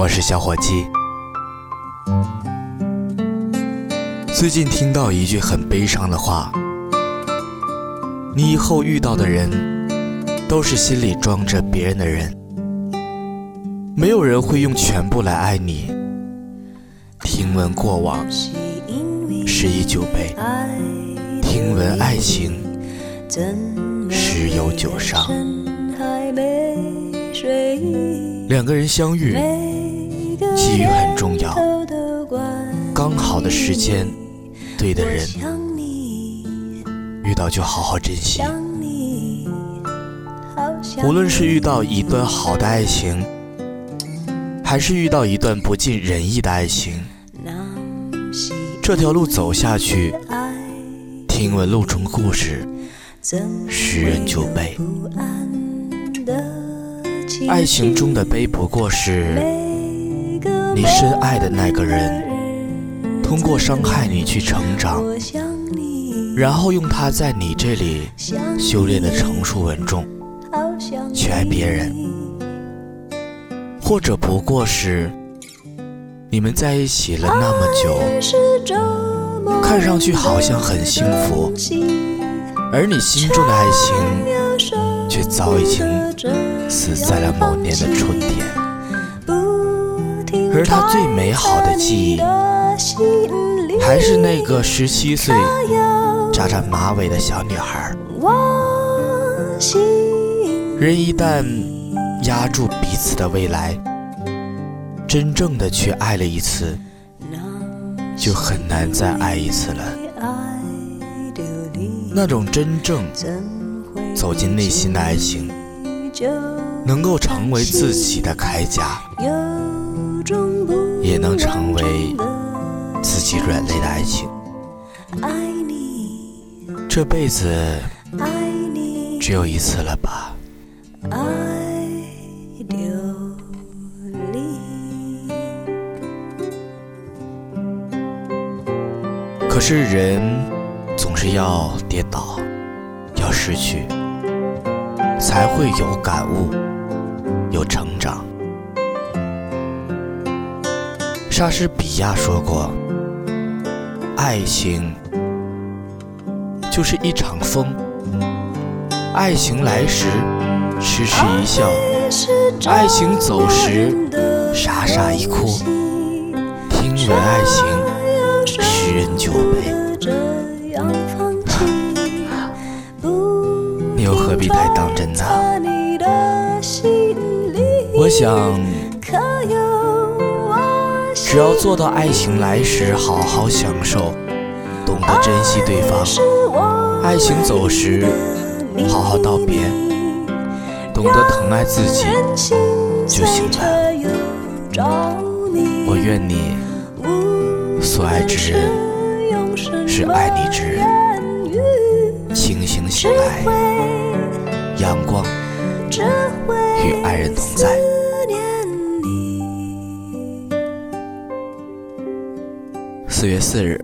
我是小伙计。最近听到一句很悲伤的话：你以后遇到的人，都是心里装着别人的人，没有人会用全部来爱你。听闻过往，是以酒杯；听闻爱情，十有九伤。两个人相遇，机遇很重要，刚好的时间。对的人，遇到就好好珍惜。无论是遇到一段好的爱情，还是遇到一段不尽人意的爱情，这条路走下去，听闻路中故事，十人九悲。爱情中的悲，不过是你深爱的那个人。通过伤害你去成长，然后用他在你这里修炼的成熟稳重去爱别人，或者不过是你们在一起了那么久，看上去好像很幸福，而你心中的爱情却早已经死在了某年的春天，而他最美好的记忆。还是那个十七岁扎着马尾的小女孩。人一旦压住彼此的未来，真正的去爱了一次，就很难再爱一次了。那种真正走进内心的爱情，能够成为自己的铠甲，也能成为。自己软肋的爱情，这辈子只有一次了吧？可是人总是要跌倒，要失去，才会有感悟，有成长。莎士比亚说过。爱情就是一场风，爱情来时痴痴一笑，爱情走时傻傻一哭。听闻爱情，十人九悲。必太当真呢？我想。只要做到爱情来时好好享受，懂得珍惜对方；爱情走时好好道别，懂得疼爱自己就行了。我愿你所爱之人是爱你之人，清醒醒来，阳光与爱人同在。四月四日，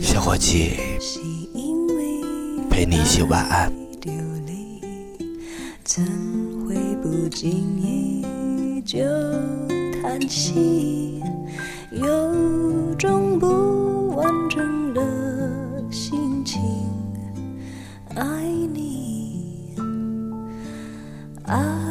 小伙计陪你一起晚安。怎会不经意就叹息？有种不完整的心情，爱你，爱。